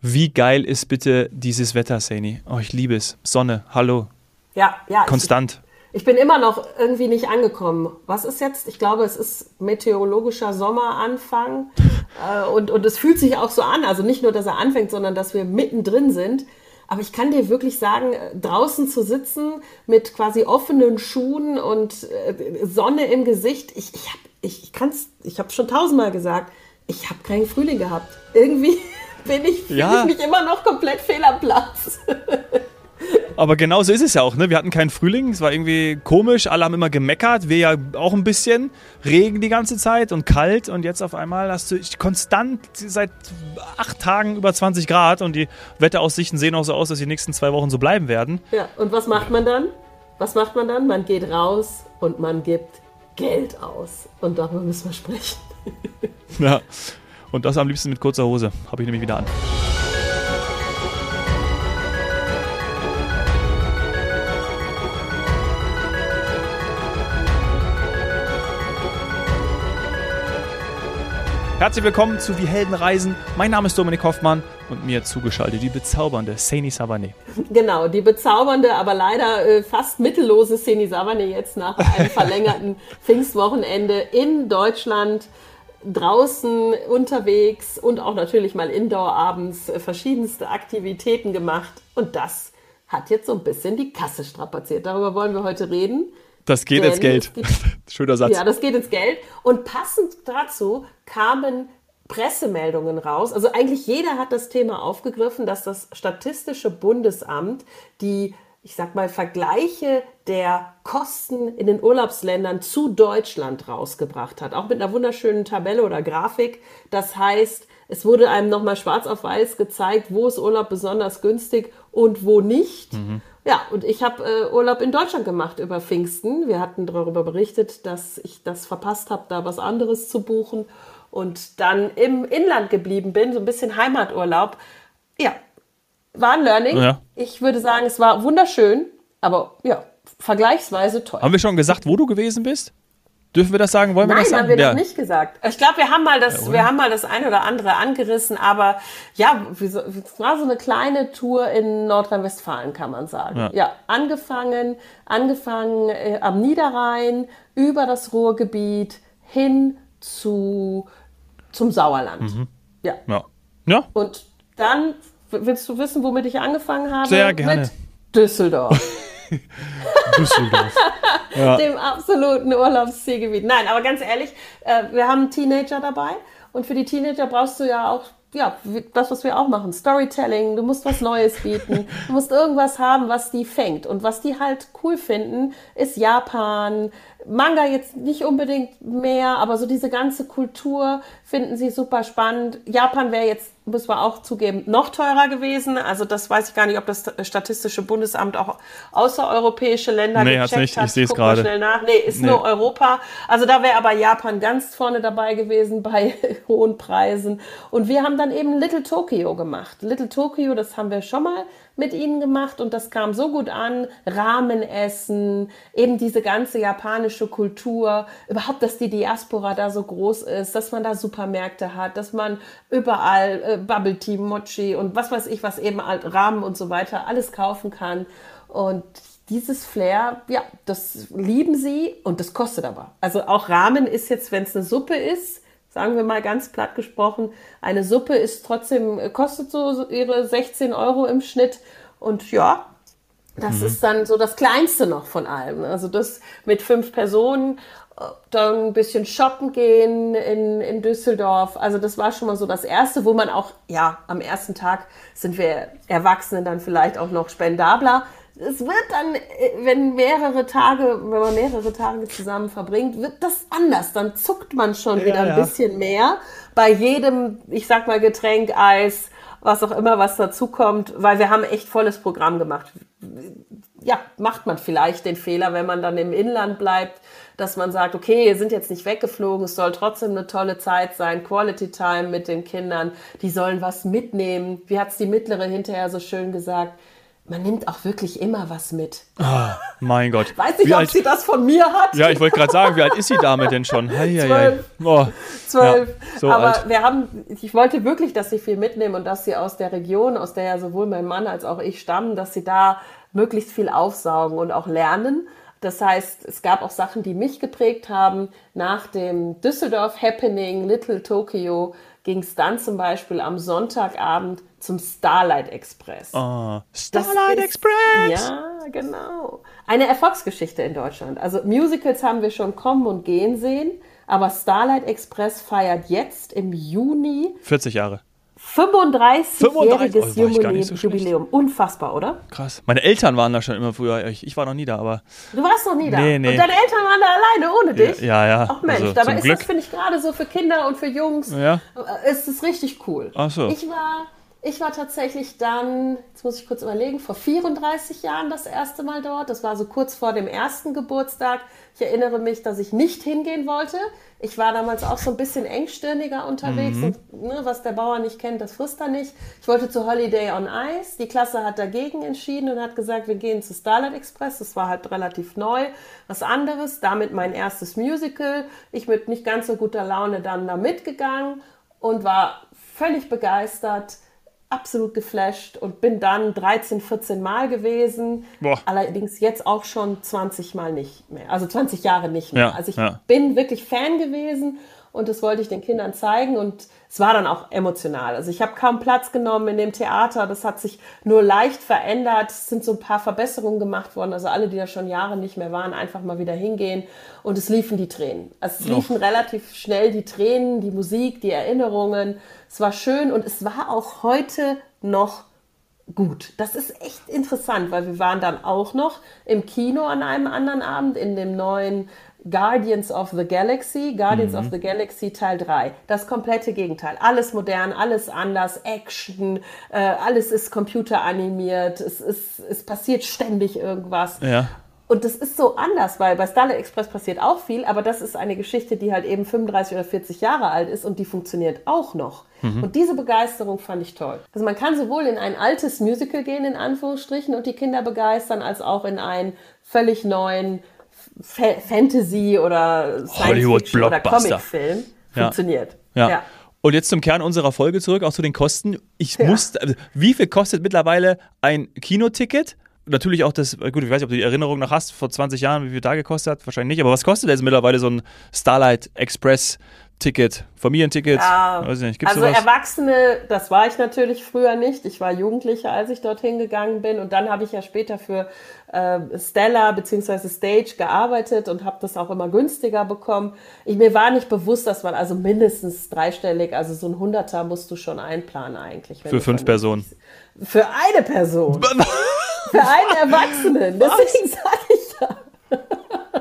Wie geil ist bitte dieses Wetter, Saini? Oh, ich liebe es. Sonne, hallo. Ja, ja. Konstant. Ich, ich bin immer noch irgendwie nicht angekommen. Was ist jetzt? Ich glaube, es ist meteorologischer Sommeranfang. äh, und, und es fühlt sich auch so an. Also nicht nur, dass er anfängt, sondern dass wir mittendrin sind. Aber ich kann dir wirklich sagen, draußen zu sitzen mit quasi offenen Schuhen und äh, Sonne im Gesicht, ich, ich habe ich, ich kann's, ich habe schon tausendmal gesagt, ich habe keinen Frühling gehabt. Irgendwie bin ich, ja. ich mich immer noch komplett fehl am Platz. Aber genau so ist es ja auch, ne? Wir hatten keinen Frühling, es war irgendwie komisch, alle haben immer gemeckert, wir ja auch ein bisschen, Regen die ganze Zeit und kalt und jetzt auf einmal hast du konstant seit acht Tagen über 20 Grad und die Wetteraussichten sehen auch so aus, dass die nächsten zwei Wochen so bleiben werden. Ja, und was macht man dann? Was macht man dann? Man geht raus und man gibt Geld aus. Und darüber müssen wir sprechen. ja, und das am liebsten mit kurzer Hose, habe ich nämlich wieder an. Herzlich willkommen zu Wie Helden reisen. Mein Name ist Dominik Hoffmann und mir zugeschaltet die bezaubernde Seni Savane. Genau, die bezaubernde, aber leider äh, fast mittellose Seni Savane jetzt nach einem verlängerten Pfingstwochenende in Deutschland draußen unterwegs und auch natürlich mal indoor abends äh, verschiedenste Aktivitäten gemacht und das hat jetzt so ein bisschen die Kasse strapaziert. Darüber wollen wir heute reden. Das geht ins Geld. Schöner Satz. Ja, das geht ins Geld. Und passend dazu kamen Pressemeldungen raus. Also eigentlich jeder hat das Thema aufgegriffen, dass das Statistische Bundesamt die, ich sag mal, Vergleiche der Kosten in den Urlaubsländern zu Deutschland rausgebracht hat. Auch mit einer wunderschönen Tabelle oder Grafik. Das heißt, es wurde einem nochmal schwarz auf weiß gezeigt, wo ist Urlaub besonders günstig und wo nicht. Mhm. Ja, und ich habe äh, Urlaub in Deutschland gemacht über Pfingsten. Wir hatten darüber berichtet, dass ich das verpasst habe, da was anderes zu buchen und dann im Inland geblieben bin, so ein bisschen Heimaturlaub. Ja, war ein Learning. Ja. Ich würde sagen, es war wunderschön, aber ja, vergleichsweise toll. Haben wir schon gesagt, wo du gewesen bist? Dürfen wir das sagen? Wollen Nein, wir das sagen? Haben wir ja. noch nicht gesagt. Ich glaube, wir haben mal das, ja, wir haben mal das eine oder andere angerissen, aber ja, es war so eine kleine Tour in Nordrhein-Westfalen, kann man sagen. Ja, ja angefangen, angefangen äh, am Niederrhein, über das Ruhrgebiet hin zu zum Sauerland. Mhm. Ja. ja. Ja. Und dann willst du wissen, womit ich angefangen habe? Sehr gerne. Mit Düsseldorf. Düsseldorf. ja. Dem absoluten Urlaubszielgebiet. Nein, aber ganz ehrlich, äh, wir haben Teenager dabei und für die Teenager brauchst du ja auch ja, das, was wir auch machen, Storytelling, du musst was Neues bieten, du musst irgendwas haben, was die fängt. Und was die halt cool finden, ist Japan, Manga jetzt nicht unbedingt mehr, aber so diese ganze Kultur finden sie super spannend. Japan wäre jetzt, muss man auch zugeben, noch teurer gewesen. Also das weiß ich gar nicht, ob das Statistische Bundesamt auch außereuropäische Länder nee, gecheckt nicht. hat. Ich sehe es gerade. schnell nach. Nee, ist nee. nur Europa. Also da wäre aber Japan ganz vorne dabei gewesen bei hohen Preisen. Und wir haben dann eben Little Tokyo gemacht. Little Tokyo, das haben wir schon mal mit ihnen gemacht und das kam so gut an. Ramenessen, eben diese ganze japanische Kultur, überhaupt, dass die Diaspora da so groß ist, dass man da Supermärkte hat, dass man überall äh, Bubble Tea, Mochi und was weiß ich, was eben Ramen und so weiter alles kaufen kann. Und dieses Flair, ja, das lieben sie und das kostet aber. Also auch Ramen ist jetzt, wenn es eine Suppe ist, sagen wir mal ganz platt gesprochen, eine Suppe ist trotzdem, kostet so ihre 16 Euro im Schnitt. Und ja, das mhm. ist dann so das Kleinste noch von allem. Also das mit fünf Personen, dann ein bisschen shoppen gehen in, in Düsseldorf. Also das war schon mal so das Erste, wo man auch, ja, am ersten Tag sind wir Erwachsene dann vielleicht auch noch spendabler es wird dann, äh, wenn mehrere Tage, wenn man mehrere Tage zusammen verbringt, wird das anders. Dann zuckt man schon wieder ein ja. bisschen mehr. Bei jedem, ich sag mal, Getränk, Eis, was auch immer, was dazukommt, weil wir haben echt volles Programm gemacht. Ja, macht man vielleicht den Fehler, wenn man dann im Inland bleibt, dass man sagt, okay, ihr sind jetzt nicht weggeflogen, es soll trotzdem eine tolle Zeit sein, Quality Time mit den Kindern, die sollen was mitnehmen. Wie hat's die Mittlere hinterher so schön gesagt? Man nimmt auch wirklich immer was mit. Ah, mein Gott. Weiß nicht, Wie ob alt- sie das von mir hat. Ja, ich wollte gerade sagen, wie alt ist die Dame denn schon? Hei. Zwölf. Oh, Zwölf. Ja, so Aber alt. wir haben, ich wollte wirklich, dass sie viel mitnehmen und dass sie aus der Region, aus der ja sowohl mein Mann als auch ich stammen, dass sie da möglichst viel aufsaugen und auch lernen. Das heißt, es gab auch Sachen, die mich geprägt haben. Nach dem Düsseldorf Happening, Little Tokyo, ging es dann zum Beispiel am Sonntagabend zum Starlight Express. Das Starlight ist- Express! Ja, genau. Eine Erfolgsgeschichte in Deutschland. Also Musicals haben wir schon kommen und gehen sehen, aber Starlight Express feiert jetzt im Juni 40 Jahre. 35-jähriges 35, oh, so. Jubiläum. Unfassbar, oder? Krass. Meine Eltern waren da schon immer früher. Ich, ich war noch nie da, aber Du warst noch nie da. Nee, nee. Und deine Eltern waren da alleine ohne dich. ja, ja. Ach Mensch, also, dabei ist Glück. das, finde ich, gerade so für Kinder und für Jungs, Ja. äh, ist es richtig cool. Ach so. Ich war, ich war tatsächlich dann, jetzt muss ich kurz überlegen, vor 34 Jahren das erste Mal dort. Das war so kurz vor dem ersten Geburtstag. Ich erinnere mich, dass ich nicht hingehen wollte. Ich war damals auch so ein bisschen engstirniger unterwegs. Mhm. Und, ne, was der Bauer nicht kennt, das frisst er nicht. Ich wollte zu Holiday on Ice. Die Klasse hat dagegen entschieden und hat gesagt, wir gehen zu Starlight Express. Das war halt relativ neu. Was anderes. Damit mein erstes Musical. Ich mit nicht ganz so guter Laune dann da mitgegangen und war völlig begeistert, absolut geflasht und bin dann 13, 14 Mal gewesen. Boah. Allerdings jetzt auch schon 20 Mal nicht mehr. Also 20 Jahre nicht mehr. Ja, also ich ja. bin wirklich Fan gewesen und das wollte ich den Kindern zeigen und es war dann auch emotional. Also ich habe kaum Platz genommen in dem Theater. Das hat sich nur leicht verändert. Es sind so ein paar Verbesserungen gemacht worden. Also alle, die da schon Jahre nicht mehr waren, einfach mal wieder hingehen und es liefen die Tränen. Also es liefen relativ schnell die Tränen, die Musik, die Erinnerungen. Es war schön und es war auch heute noch gut. Das ist echt interessant, weil wir waren dann auch noch im Kino an einem anderen Abend in dem neuen Guardians of the Galaxy, Guardians of the Galaxy Teil 3. Das komplette Gegenteil. Alles modern, alles anders, Action, äh, alles ist computeranimiert, es, ist, es passiert ständig irgendwas. Ja. Und das ist so anders, weil bei Starlight Express passiert auch viel, aber das ist eine Geschichte, die halt eben 35 oder 40 Jahre alt ist und die funktioniert auch noch. Und diese Begeisterung fand ich toll. Also man kann sowohl in ein altes Musical gehen, in Anführungsstrichen, und die Kinder begeistern, als auch in einen völlig neuen Fa Fantasy oder Science oder. Comicfilm. Ja. Funktioniert. Ja. Und jetzt zum Kern unserer Folge zurück, auch zu den Kosten. Ich musste, also, wie viel kostet mittlerweile ein Kinoticket? Natürlich auch das, gut, ich weiß nicht, ob du die Erinnerung noch hast, vor 20 Jahren, wie viel da gekostet hat, wahrscheinlich nicht, aber was kostet jetzt mittlerweile so ein Starlight Express Ticket, Familienticket? Ja, weiß ich nicht, gibt's also sowas? Erwachsene, das war ich natürlich früher nicht. Ich war Jugendlicher, als ich dorthin gegangen bin. Und dann habe ich ja später für äh, Stella bzw. Stage gearbeitet und habe das auch immer günstiger bekommen. Ich, mir war nicht bewusst, dass man also mindestens dreistellig, also so ein Hunderter musst du schon einplanen eigentlich. Für fünf Personen. Für eine Person. Für einen Erwachsenen. Deswegen sage ich ja.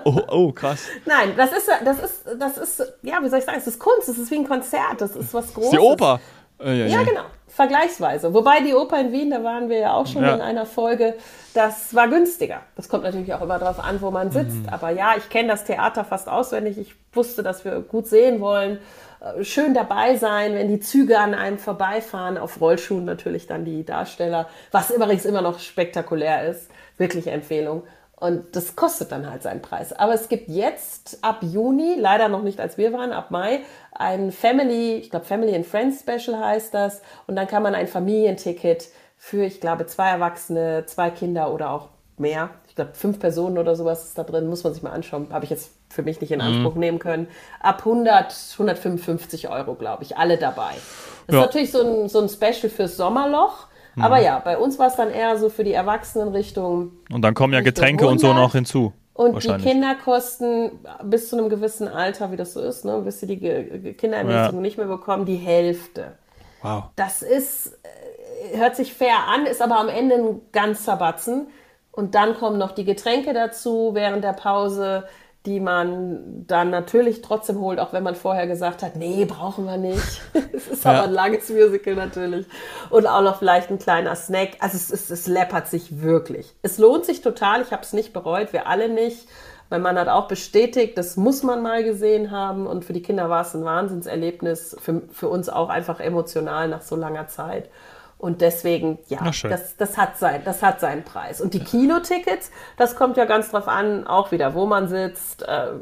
Oh, oh, krass. Nein, das ist, das ist, das ist, ja, wie soll ich sagen, es ist Kunst, es ist wie ein Konzert, das ist was Großes. Die Oper. Äh, ja, Ja, genau. Vergleichsweise. Wobei die Oper in Wien, da waren wir ja auch schon Ja. in einer Folge, das war günstiger. Das kommt natürlich auch immer darauf an, wo man sitzt. Mhm. Aber ja, ich kenne das Theater fast auswendig. Ich wusste, dass wir gut sehen wollen. Äh, Schön dabei sein, wenn die Züge an einem vorbeifahren, auf Rollschuhen natürlich dann die Darsteller, was übrigens immer noch spektakulär ist. Wirklich Empfehlung. Und das kostet dann halt seinen Preis. Aber es gibt jetzt ab Juni, leider noch nicht als wir waren, ab Mai, ein Family, ich glaube Family and Friends Special heißt das. Und dann kann man ein Familienticket für, ich glaube, zwei Erwachsene, zwei Kinder oder auch mehr. Ich glaube, fünf Personen oder sowas ist da drin, muss man sich mal anschauen. Habe ich jetzt für mich nicht in Anspruch nehmen können. Ab 100, 155 Euro, glaube ich, alle dabei. Das Ja. ist natürlich so ein, so ein Special fürs Sommerloch. Aber ja, bei uns war es dann eher so für die Erwachsenenrichtung Und dann kommen ja Getränke und so 100. noch hinzu. und die. Kinder kosten bis zu einem gewissen Alter, wie das so ist, ne, bis sie die Kinderermäßigung Ja. nicht mehr bekommen, die Hälfte. Wow. Das ist, äh, hört sich fair an, ist aber am Ende ein ganzer Batzen. Und dann kommen noch die Getränke dazu während der Pause, die man dann natürlich trotzdem holt, auch wenn man vorher gesagt hat, nee, brauchen wir nicht. es ist Ja. aber ein langes Musical natürlich. Und auch noch vielleicht ein kleiner Snack. Also es, es, es läppert sich wirklich. Es lohnt sich total. Ich habe es nicht bereut, wir alle nicht. Mein Mann hat auch bestätigt, das muss man mal gesehen haben. Und für die Kinder war es ein Wahnsinnserlebnis. Für, für uns auch einfach emotional nach so langer Zeit. Und deswegen, ja, das, das, hat sein, das hat seinen Preis. Und die Kinotickets, das kommt ja ganz drauf an, auch wieder, wo man sitzt, äh, ja.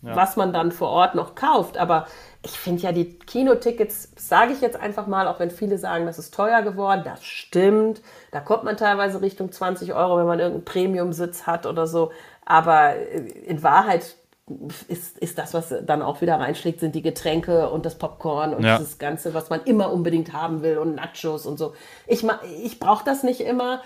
was man dann vor Ort noch kauft. Aber ich finde ja die Kinotickets, sage ich jetzt einfach mal, auch wenn viele sagen, das ist teuer geworden, das stimmt. Da kommt man teilweise Richtung 20 Euro, wenn man irgendeinen Premium-Sitz hat oder so. Aber in Wahrheit ist, ist das, was dann auch wieder reinschlägt, sind die Getränke und das Popcorn und ja. dieses Ganze, was man immer unbedingt haben will und Nachos und so. Ich, ich brauche das nicht immer,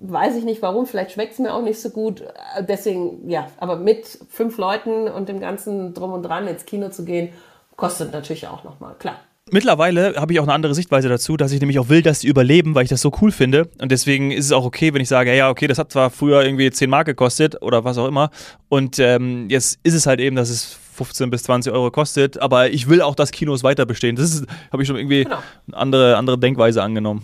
weiß ich nicht warum, vielleicht schmeckt es mir auch nicht so gut. Deswegen, ja, aber mit fünf Leuten und dem ganzen Drum und Dran ins Kino zu gehen, kostet natürlich auch nochmal, klar. Mittlerweile habe ich auch eine andere Sichtweise dazu, dass ich nämlich auch will, dass sie überleben, weil ich das so cool finde. Und deswegen ist es auch okay, wenn ich sage, ja, okay, das hat zwar früher irgendwie 10 Mark gekostet oder was auch immer. Und ähm, jetzt ist es halt eben, dass es 15 bis 20 Euro kostet. Aber ich will auch, dass Kinos weiter bestehen. Das habe ich schon irgendwie genau. eine andere, andere Denkweise angenommen.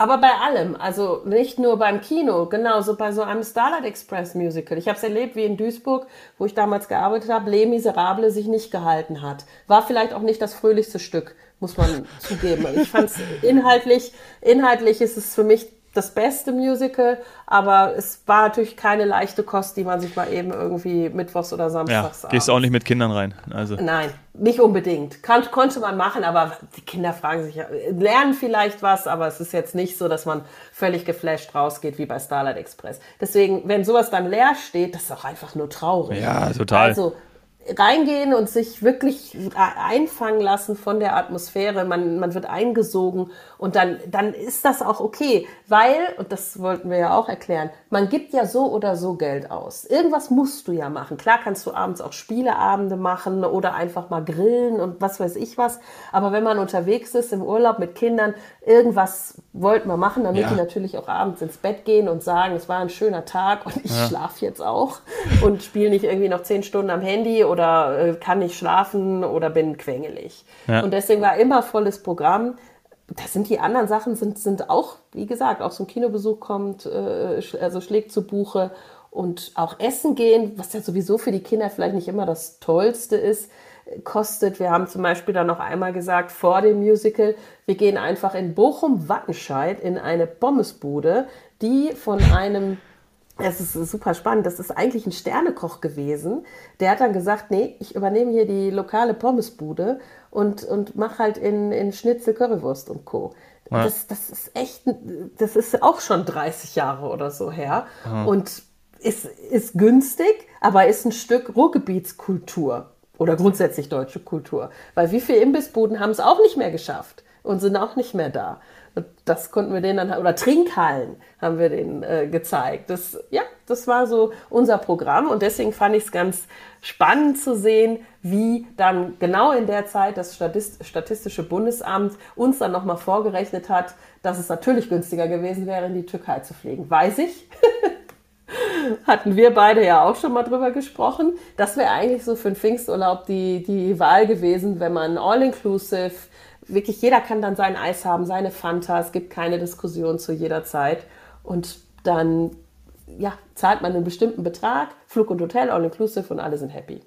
Aber bei allem, also nicht nur beim Kino, genauso bei so einem Starlight Express Musical. Ich habe es erlebt, wie in Duisburg, wo ich damals gearbeitet habe, Les Miserables sich nicht gehalten hat. War vielleicht auch nicht das fröhlichste Stück, muss man zugeben. Ich fand es inhaltlich, inhaltlich ist es für mich das beste Musical, aber es war natürlich keine leichte Kost, die man sich mal eben irgendwie mittwochs oder samstags. Ja, gehst du auch nicht mit Kindern rein? Also. Nein, nicht unbedingt. Kann, konnte man machen, aber die Kinder fragen sich ja, lernen vielleicht was, aber es ist jetzt nicht so, dass man völlig geflasht rausgeht wie bei Starlight Express. Deswegen, wenn sowas dann leer steht, das ist auch einfach nur traurig. Ja, total. Also reingehen und sich wirklich einfangen lassen von der Atmosphäre. Man, man wird eingesogen und dann, dann ist das auch okay, weil, und das wollten wir ja auch erklären, man gibt ja so oder so Geld aus. Irgendwas musst du ja machen. Klar kannst du abends auch Spieleabende machen oder einfach mal grillen und was weiß ich was. Aber wenn man unterwegs ist im Urlaub mit Kindern, irgendwas wollten wir machen, damit ja. die natürlich auch abends ins Bett gehen und sagen, es war ein schöner Tag und ich ja. schlafe jetzt auch und spiele nicht irgendwie noch zehn Stunden am Handy oder äh, kann nicht schlafen oder bin quengelig. Ja. Und deswegen war immer volles Programm. Da sind die anderen Sachen, sind, sind auch, wie gesagt, auch so ein Kinobesuch kommt, äh, also schlägt zu Buche und auch Essen gehen, was ja sowieso für die Kinder vielleicht nicht immer das Tollste ist, kostet. Wir haben zum Beispiel dann noch einmal gesagt, vor dem Musical, wir gehen einfach in Bochum-Wattenscheid in eine Pommesbude, die von einem es ist super spannend. Das ist eigentlich ein Sternekoch gewesen. Der hat dann gesagt, nee, ich übernehme hier die lokale Pommesbude und, und mache halt in, in Schnitzel Currywurst und Co. Ja. Das, das ist echt, das ist auch schon 30 Jahre oder so her. Ja. Und ist, ist günstig, aber ist ein Stück Ruhrgebietskultur oder grundsätzlich deutsche Kultur. Weil wie viele Imbissbuden haben es auch nicht mehr geschafft und sind auch nicht mehr da das konnten wir denen dann, oder Trinkhallen haben wir denen äh, gezeigt. Das, ja, das war so unser Programm und deswegen fand ich es ganz spannend zu sehen, wie dann genau in der Zeit das Statistische Bundesamt uns dann nochmal vorgerechnet hat, dass es natürlich günstiger gewesen wäre, in die Türkei zu fliegen. Weiß ich. Hatten wir beide ja auch schon mal drüber gesprochen. Das wäre eigentlich so für den Pfingsturlaub die, die Wahl gewesen, wenn man all-inclusive wirklich jeder kann dann sein Eis haben, seine Fanta, es gibt keine Diskussion zu jeder Zeit. Und dann ja, zahlt man einen bestimmten Betrag, Flug und Hotel, all inclusive und alle sind happy.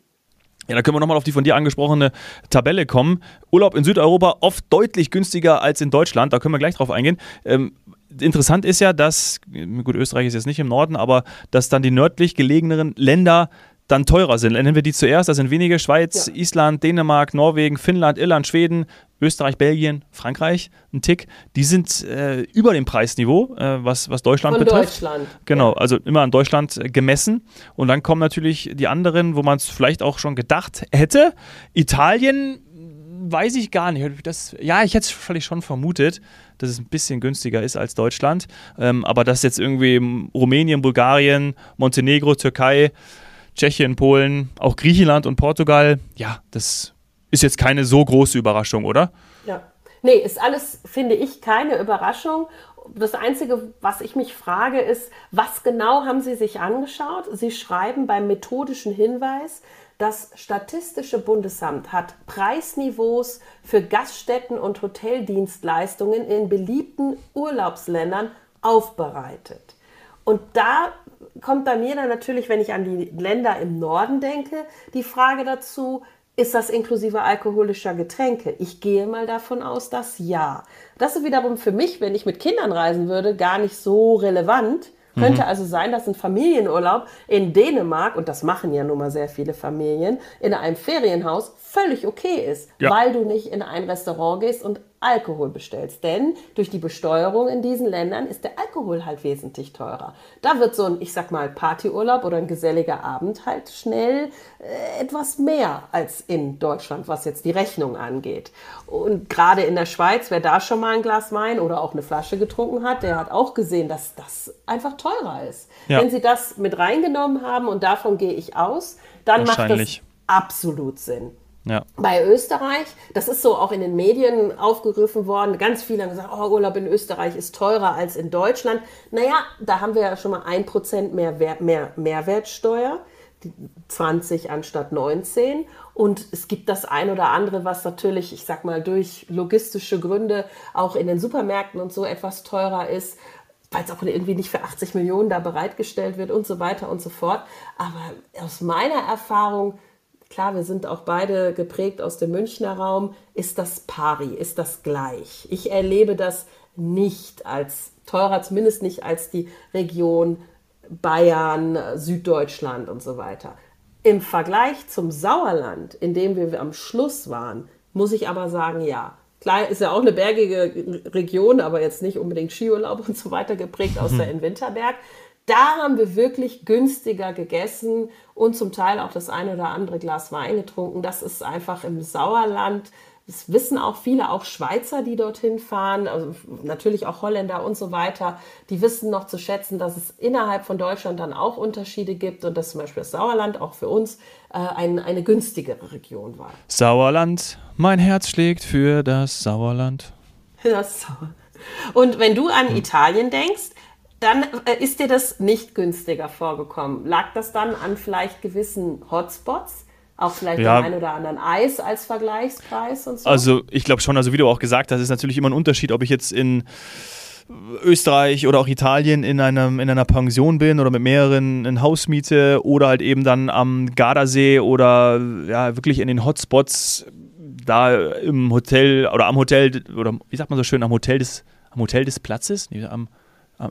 Ja, da können wir nochmal auf die von dir angesprochene Tabelle kommen. Urlaub in Südeuropa oft deutlich günstiger als in Deutschland. Da können wir gleich drauf eingehen. Ähm, interessant ist ja, dass, gut, Österreich ist jetzt nicht im Norden, aber dass dann die nördlich gelegeneren Länder dann teurer sind. Nennen wir die zuerst. Das sind wenige: Schweiz, ja. Island, Dänemark, Norwegen, Finnland, Irland, Schweden, Österreich, Belgien, Frankreich, ein Tick. Die sind äh, über dem Preisniveau, äh, was, was Deutschland Von betrifft. Deutschland. Genau, ja. also immer an Deutschland äh, gemessen. Und dann kommen natürlich die anderen, wo man es vielleicht auch schon gedacht hätte. Italien weiß ich gar nicht. Das, ja, ich hätte es vielleicht schon vermutet, dass es ein bisschen günstiger ist als Deutschland. Ähm, aber dass jetzt irgendwie Rumänien, Bulgarien, Montenegro, Türkei, Tschechien, Polen, auch Griechenland und Portugal, ja, das ist jetzt keine so große Überraschung, oder? Ja. Nee, ist alles, finde ich, keine Überraschung. Das Einzige, was ich mich frage, ist, was genau haben Sie sich angeschaut? Sie schreiben beim methodischen Hinweis, das Statistische Bundesamt hat Preisniveaus für Gaststätten und Hoteldienstleistungen in beliebten Urlaubsländern aufbereitet. Und da kommt bei mir dann natürlich, wenn ich an die Länder im Norden denke, die Frage dazu, Ist das inklusive alkoholischer Getränke? Ich gehe mal davon aus, dass ja. Das ist wiederum für mich, wenn ich mit Kindern reisen würde, gar nicht so relevant. Könnte mhm. also sein, dass ein Familienurlaub in Dänemark, und das machen ja nun mal sehr viele Familien, in einem Ferienhaus völlig okay ist, ja. weil du nicht in ein Restaurant gehst und Alkohol bestellst. Denn durch die Besteuerung in diesen Ländern ist der Alkohol halt wesentlich teurer. Da wird so ein, ich sag mal, Partyurlaub oder ein geselliger Abend halt schnell äh, etwas mehr als in Deutschland, was jetzt die Rechnung angeht. Und gerade in der Schweiz, wer da schon mal ein Glas Wein oder auch eine Flasche getrunken hat, der hat auch gesehen, dass das einfach teurer ist. Ja. Wenn sie das mit reingenommen haben und davon gehe ich aus, dann macht das absolut Sinn. Ja. Bei Österreich, das ist so auch in den Medien aufgegriffen worden, ganz viele haben gesagt, oh, Urlaub in Österreich ist teurer als in Deutschland. Naja, da haben wir ja schon mal ein Prozent mehr, mehr Mehrwertsteuer, 20 anstatt 19. Und es gibt das ein oder andere, was natürlich, ich sag mal, durch logistische Gründe auch in den Supermärkten und so etwas teurer ist weil es auch irgendwie nicht für 80 Millionen da bereitgestellt wird und so weiter und so fort. Aber aus meiner Erfahrung klar, wir sind auch beide geprägt aus dem Münchner Raum, ist das pari, ist das gleich. Ich erlebe das nicht als teurer, zumindest nicht als die Region Bayern, Süddeutschland und so weiter. Im Vergleich zum Sauerland, in dem wir am Schluss waren, muss ich aber sagen, ja. Klar ist ja auch eine bergige Region, aber jetzt nicht unbedingt Skiurlaub und so weiter geprägt, außer in Winterberg. Da haben wir wirklich günstiger gegessen und zum Teil auch das eine oder andere Glas Wein getrunken. Das ist einfach im Sauerland. Das wissen auch viele, auch Schweizer, die dorthin fahren, also natürlich auch Holländer und so weiter. Die wissen noch zu schätzen, dass es innerhalb von Deutschland dann auch Unterschiede gibt und dass zum Beispiel das Sauerland auch für uns äh, ein, eine günstigere Region war. Sauerland, mein Herz schlägt für das Sauerland. Das Sauerland. Und wenn du an hm. Italien denkst, dann äh, ist dir das nicht günstiger vorgekommen. Lag das dann an vielleicht gewissen Hotspots? Auch vielleicht ja. dem einen oder anderen Eis als Vergleichspreis und so? Also ich glaube schon, also wie du auch gesagt hast, ist natürlich immer ein Unterschied, ob ich jetzt in Österreich oder auch Italien in, einem, in einer Pension bin oder mit mehreren in Hausmiete oder halt eben dann am Gardasee oder ja, wirklich in den Hotspots da im Hotel oder am Hotel oder wie sagt man so schön, am Hotel des, am Hotel des Platzes? Nee, am,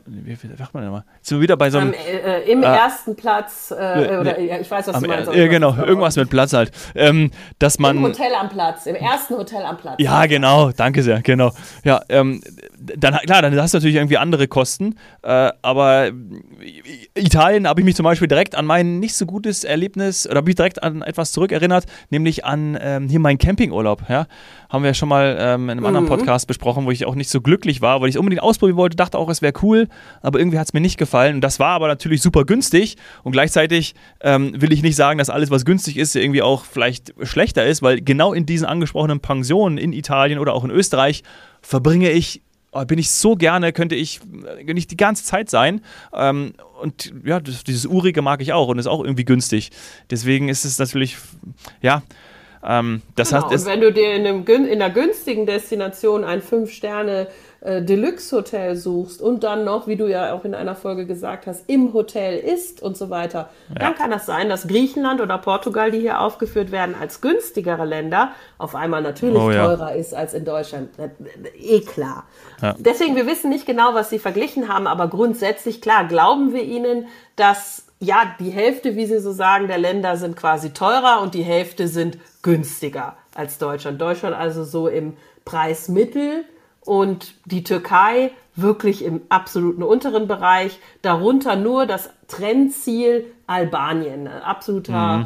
wie, wie sagt man denn mal? Sind wir wieder bei so einem. Äh, Im äh, ersten Platz, äh, oder ja, ich weiß, was am, du meinst. Ja, genau, irgendwas mit Platz halt. Ähm, dass man, Im Hotel am Platz, im ersten Hotel am Platz. Ja, genau, danke sehr, genau. Ja, ähm, dann, klar, dann hast du natürlich irgendwie andere Kosten, äh, aber Italien habe ich mich zum Beispiel direkt an mein nicht so gutes Erlebnis, oder habe ich direkt an etwas zurückerinnert, nämlich an ähm, hier meinen Campingurlaub, ja. Haben wir schon mal ähm, in einem mhm. anderen Podcast besprochen, wo ich auch nicht so glücklich war, weil ich es unbedingt ausprobieren wollte, dachte auch, es wäre cool, aber irgendwie hat es mir nicht gefallen. Und das war aber natürlich super günstig und gleichzeitig ähm, will ich nicht sagen, dass alles, was günstig ist, irgendwie auch vielleicht schlechter ist, weil genau in diesen angesprochenen Pensionen in Italien oder auch in Österreich verbringe ich oh, bin ich so gerne, könnte ich äh, nicht die ganze Zeit sein. Ähm, und ja, das, dieses Urige mag ich auch und ist auch irgendwie günstig. Deswegen ist es natürlich, ja, ähm, das genau, heißt, und wenn du dir in, einem, in einer günstigen Destination ein Fünf-Sterne- äh, Deluxe-Hotel suchst und dann noch, wie du ja auch in einer Folge gesagt hast, im Hotel isst und so weiter, ja. dann kann das sein, dass Griechenland oder Portugal, die hier aufgeführt werden, als günstigere Länder auf einmal natürlich oh, ja. teurer ist als in Deutschland. Eh klar. Ja. Deswegen, wir wissen nicht genau, was sie verglichen haben, aber grundsätzlich, klar, glauben wir ihnen, dass ja, die Hälfte, wie Sie so sagen, der Länder sind quasi teurer und die Hälfte sind günstiger als Deutschland. Deutschland also so im Preismittel und die Türkei wirklich im absoluten unteren Bereich. Darunter nur das Trendziel Albanien. Ein absoluter mhm.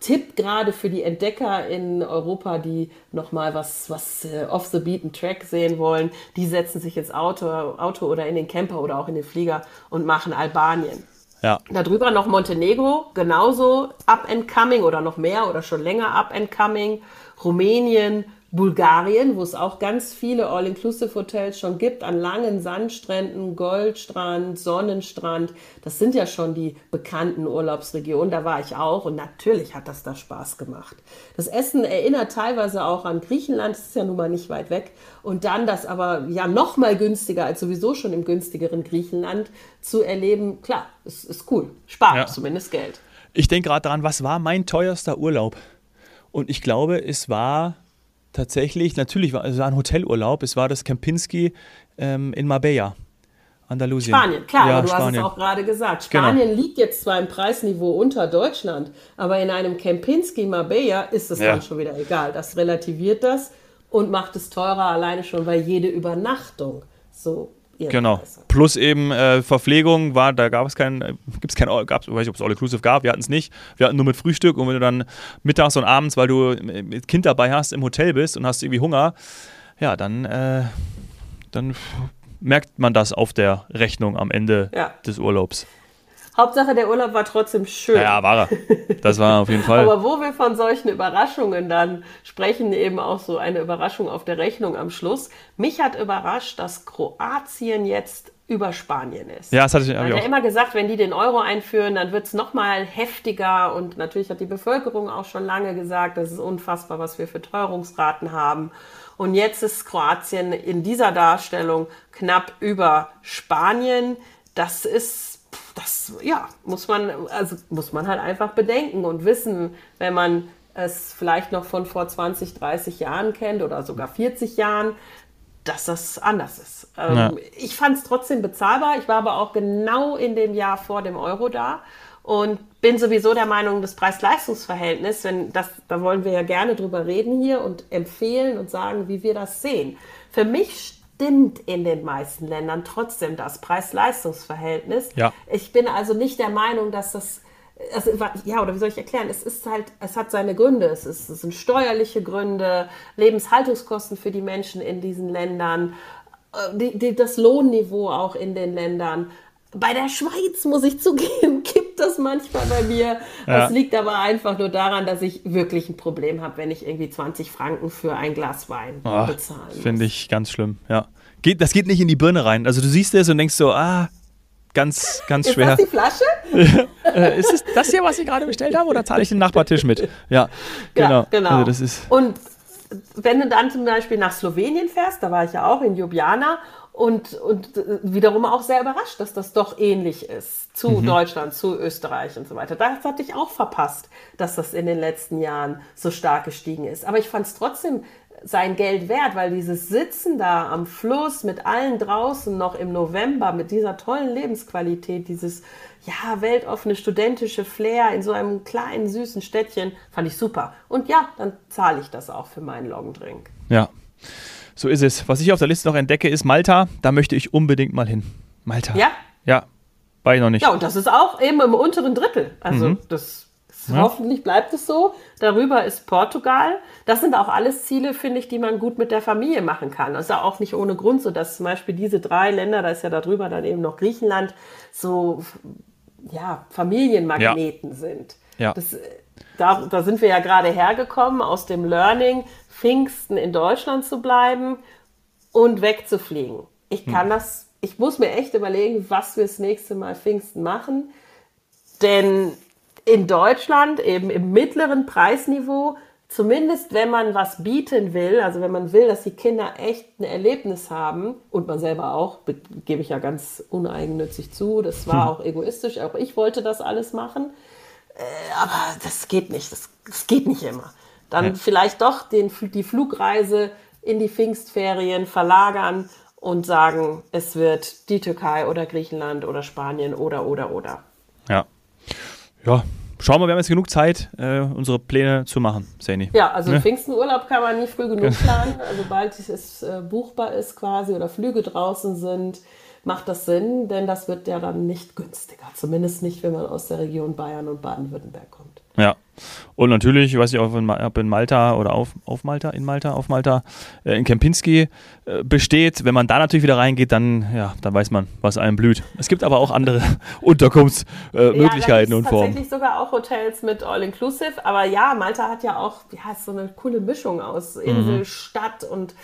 Tipp gerade für die Entdecker in Europa, die nochmal was, was äh, off the beaten track sehen wollen. Die setzen sich ins Auto, Auto oder in den Camper oder auch in den Flieger und machen Albanien. Ja. Darüber noch Montenegro, genauso up and coming oder noch mehr oder schon länger up and coming. Rumänien, Bulgarien, wo es auch ganz viele All-Inclusive-Hotels schon gibt, an langen Sandstränden, Goldstrand, Sonnenstrand. Das sind ja schon die bekannten Urlaubsregionen. Da war ich auch und natürlich hat das da Spaß gemacht. Das Essen erinnert teilweise auch an Griechenland, das ist ja nun mal nicht weit weg. Und dann das aber ja noch mal günstiger als sowieso schon im günstigeren Griechenland zu erleben, klar, es ist cool. Spart ja. zumindest Geld. Ich denke gerade daran, was war mein teuerster Urlaub? Und ich glaube, es war tatsächlich, natürlich war es war ein Hotelurlaub, es war das Kempinski ähm, in Marbella. Andalusien. Spanien, klar, ja, aber du Spanien. hast es auch gerade gesagt. Genau. Spanien liegt jetzt zwar im Preisniveau unter Deutschland, aber in einem Kempinski Marbella ist es Ja. dann schon wieder egal. Das relativiert das und macht es teurer alleine schon, weil jede Übernachtung so Genau. Hat. Plus eben äh, Verpflegung war, da gab es kein, äh, gibt's kein, gab's, weiß nicht, ob es All-Inclusive gab, wir hatten es nicht. Wir hatten nur mit Frühstück und wenn du dann mittags und abends, weil du äh, mit Kind dabei hast, im Hotel bist und hast irgendwie Hunger, ja, dann, äh, dann merkt man das auf der Rechnung am Ende Ja. des Urlaubs. Hauptsache, der Urlaub war trotzdem schön. Ja, war er. Das war auf jeden Fall. Aber wo wir von solchen Überraschungen dann sprechen, eben auch so eine Überraschung auf der Rechnung am Schluss. Mich hat überrascht, dass Kroatien jetzt über Spanien ist. ja, das hatte ich, Man ich hat ja immer gesagt, wenn die den Euro einführen, dann wird es nochmal heftiger. Und natürlich hat die Bevölkerung auch schon lange gesagt, das ist unfassbar, was wir für Teuerungsraten haben. Und jetzt ist Kroatien in dieser Darstellung knapp über Spanien. Das ist, das, ja, muss man, also muss man halt einfach bedenken und wissen, wenn man es vielleicht noch von vor 20, 30 Jahren kennt oder sogar 40 Jahren, dass das anders ist. Ähm, Ja. Ich fand es trotzdem bezahlbar. Ich war aber auch genau in dem Jahr vor dem Euro da und bin sowieso der Meinung, das Preis-Leistungs-Verhältnis, wenn das, da wollen wir ja gerne drüber reden hier und empfehlen und sagen, wie wir das sehen. Für mich stimmt in den meisten Ländern trotzdem das Preis-Leistungs-Verhältnis. Ja. Ich bin also nicht der Meinung, dass das also, ja, oder wie soll ich erklären? Es ist halt, es hat seine Gründe. Es, ist, es sind steuerliche Gründe, Lebenshaltungskosten für die Menschen in diesen Ländern, äh, die, die, das Lohnniveau auch in den Ländern. Bei der Schweiz, muss ich zugeben, das manchmal bei mir. Ja. Das liegt aber einfach nur daran, dass ich wirklich ein Problem habe, wenn ich irgendwie 20 Franken für ein Glas Wein Ah, bezahlen. Finde ich ganz schlimm, ja. Geht, das geht nicht in die Birne rein. Also du siehst es und denkst so, ah, ganz, ganz Ist schwer. das die Flasche? Äh, ist es das hier, was Sie gerade bestellt haben, oder zahle ich den Nachbartisch mit? Ja, genau. Ja, genau. Also das ist, Und wenn du dann zum Beispiel nach Slowenien fährst, da war ich ja auch in Ljubljana und, und äh, wiederum auch sehr überrascht, dass das doch ähnlich ist zu Mhm. Deutschland, zu Österreich und so weiter. Das hatte ich auch verpasst, dass das in den letzten Jahren so stark gestiegen ist. Aber ich fand es trotzdem sein Geld wert, weil dieses Sitzen da am Fluss mit allen draußen noch im November mit dieser tollen Lebensqualität, dieses ja, weltoffene studentische Flair in so einem kleinen süßen Städtchen, fand ich super. Und ja, dann zahle ich das auch für meinen Longdrink. ja. So ist es. Was ich auf der Liste noch entdecke, ist Malta. Da möchte ich unbedingt mal hin. Malta. Ja? Ja, war ich noch nicht. Ja, und das ist auch eben im unteren Drittel. Also das ist, hoffentlich bleibt es so. Darüber ist Portugal. Das sind auch alles Ziele, finde ich, die man gut mit der Familie machen kann. Das ist ja auch nicht ohne Grund so, dass zum Beispiel diese drei Länder, da ist ja darüber dann eben noch Griechenland, so ja, Familienmagneten sind. Ja. Das, äh, da, da sind wir ja gerade hergekommen aus dem Learning, Pfingsten in Deutschland zu bleiben und wegzufliegen. Ich kann das, ich muss mir echt überlegen, was wir das nächste Mal Pfingsten machen. Denn in Deutschland, eben im mittleren Preisniveau, zumindest wenn man was bieten will, also wenn man will, dass die Kinder echt ein Erlebnis haben und man selber auch, be- gebe ich ja ganz uneigennützig zu, das war auch egoistisch, auch ich wollte das alles machen, äh, aber das geht nicht, das, das geht nicht immer. Dann Ja. vielleicht doch den, die Flugreise in die Pfingstferien verlagern und sagen, es wird die Türkei oder Griechenland oder Spanien oder oder oder. Ja. Schauen wir, wir haben jetzt genug Zeit, äh, unsere Pläne zu machen, Sani. Ja, also Ne? Pfingstenurlaub kann man nie früh genug planen. Also sobald es äh, buchbar ist quasi oder Flüge draußen sind, macht das Sinn, denn das wird ja dann nicht günstiger. Zumindest nicht, wenn man aus der Region Bayern und Baden-Württemberg kommt. Ja. Und natürlich, ich weiß nicht, ob in, Ma- ob in Malta oder auf, auf Malta, in Malta, auf Malta, äh, in Kempinski äh, besteht. Wenn man da natürlich wieder reingeht, dann, ja, dann weiß man, was einem blüht. Es gibt aber auch andere Unterkunftsmöglichkeiten ja, und Formen. tatsächlich sogar auch Hotels mit All-Inclusive. Aber ja, Malta hat ja auch ja, so eine coole Mischung aus Mhm. Insel, Stadt und äh,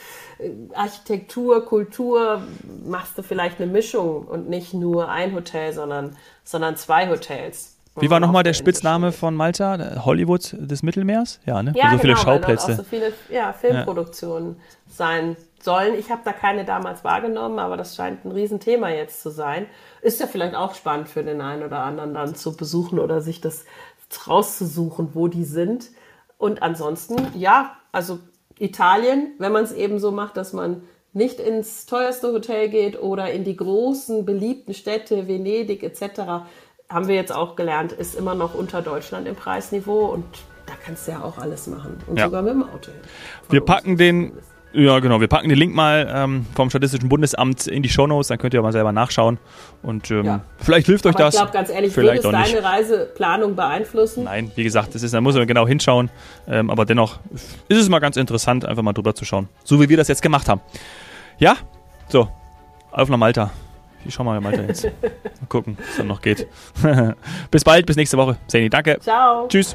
Architektur, Kultur. Machst du vielleicht eine Mischung und nicht nur ein Hotel, sondern, sondern zwei Hotels. Wie war nochmal der Spitzname von Malta? Der Hollywood des Mittelmeers? Ja, ne? Ja, so viele genau, weil auch Schauplätze. so viele ja, Filmproduktionen sein sollen. Ich habe da keine damals wahrgenommen, aber das scheint ein Riesenthema jetzt zu sein. Ist ja vielleicht auch spannend für den einen oder anderen dann zu besuchen oder sich das rauszusuchen, wo die sind. und ansonsten, ja, also Italien, wenn man es eben so macht, dass man nicht ins teuerste Hotel geht oder in die großen, beliebten Städte, Venedig etc., haben wir jetzt auch gelernt, ist immer noch unter Deutschland im Preisniveau und da kannst du ja auch alles machen. Und Ja. sogar mit dem Auto hin. Wir packen den, zumindest. Ja genau, wir packen den Link mal ähm, vom Statistischen Bundesamt in die Shownotes, dann könnt ihr mal selber nachschauen. Und ähm, Ja. vielleicht hilft euch Aber das. ich glaube, ganz ehrlich, vielleicht würde es deine Reiseplanung beeinflussen? Nein, wie gesagt, das ist, da muss man genau hinschauen. Ähm, aber dennoch ist es mal ganz interessant, einfach mal drüber zu schauen. So wie wir das jetzt gemacht haben. Ja? So. Auf nach Malta. Ich schau mal nach Malta jetzt. Mal gucken, was dann noch geht. bis bald, bis nächste Woche. Seni, danke. Ciao. Tschüss.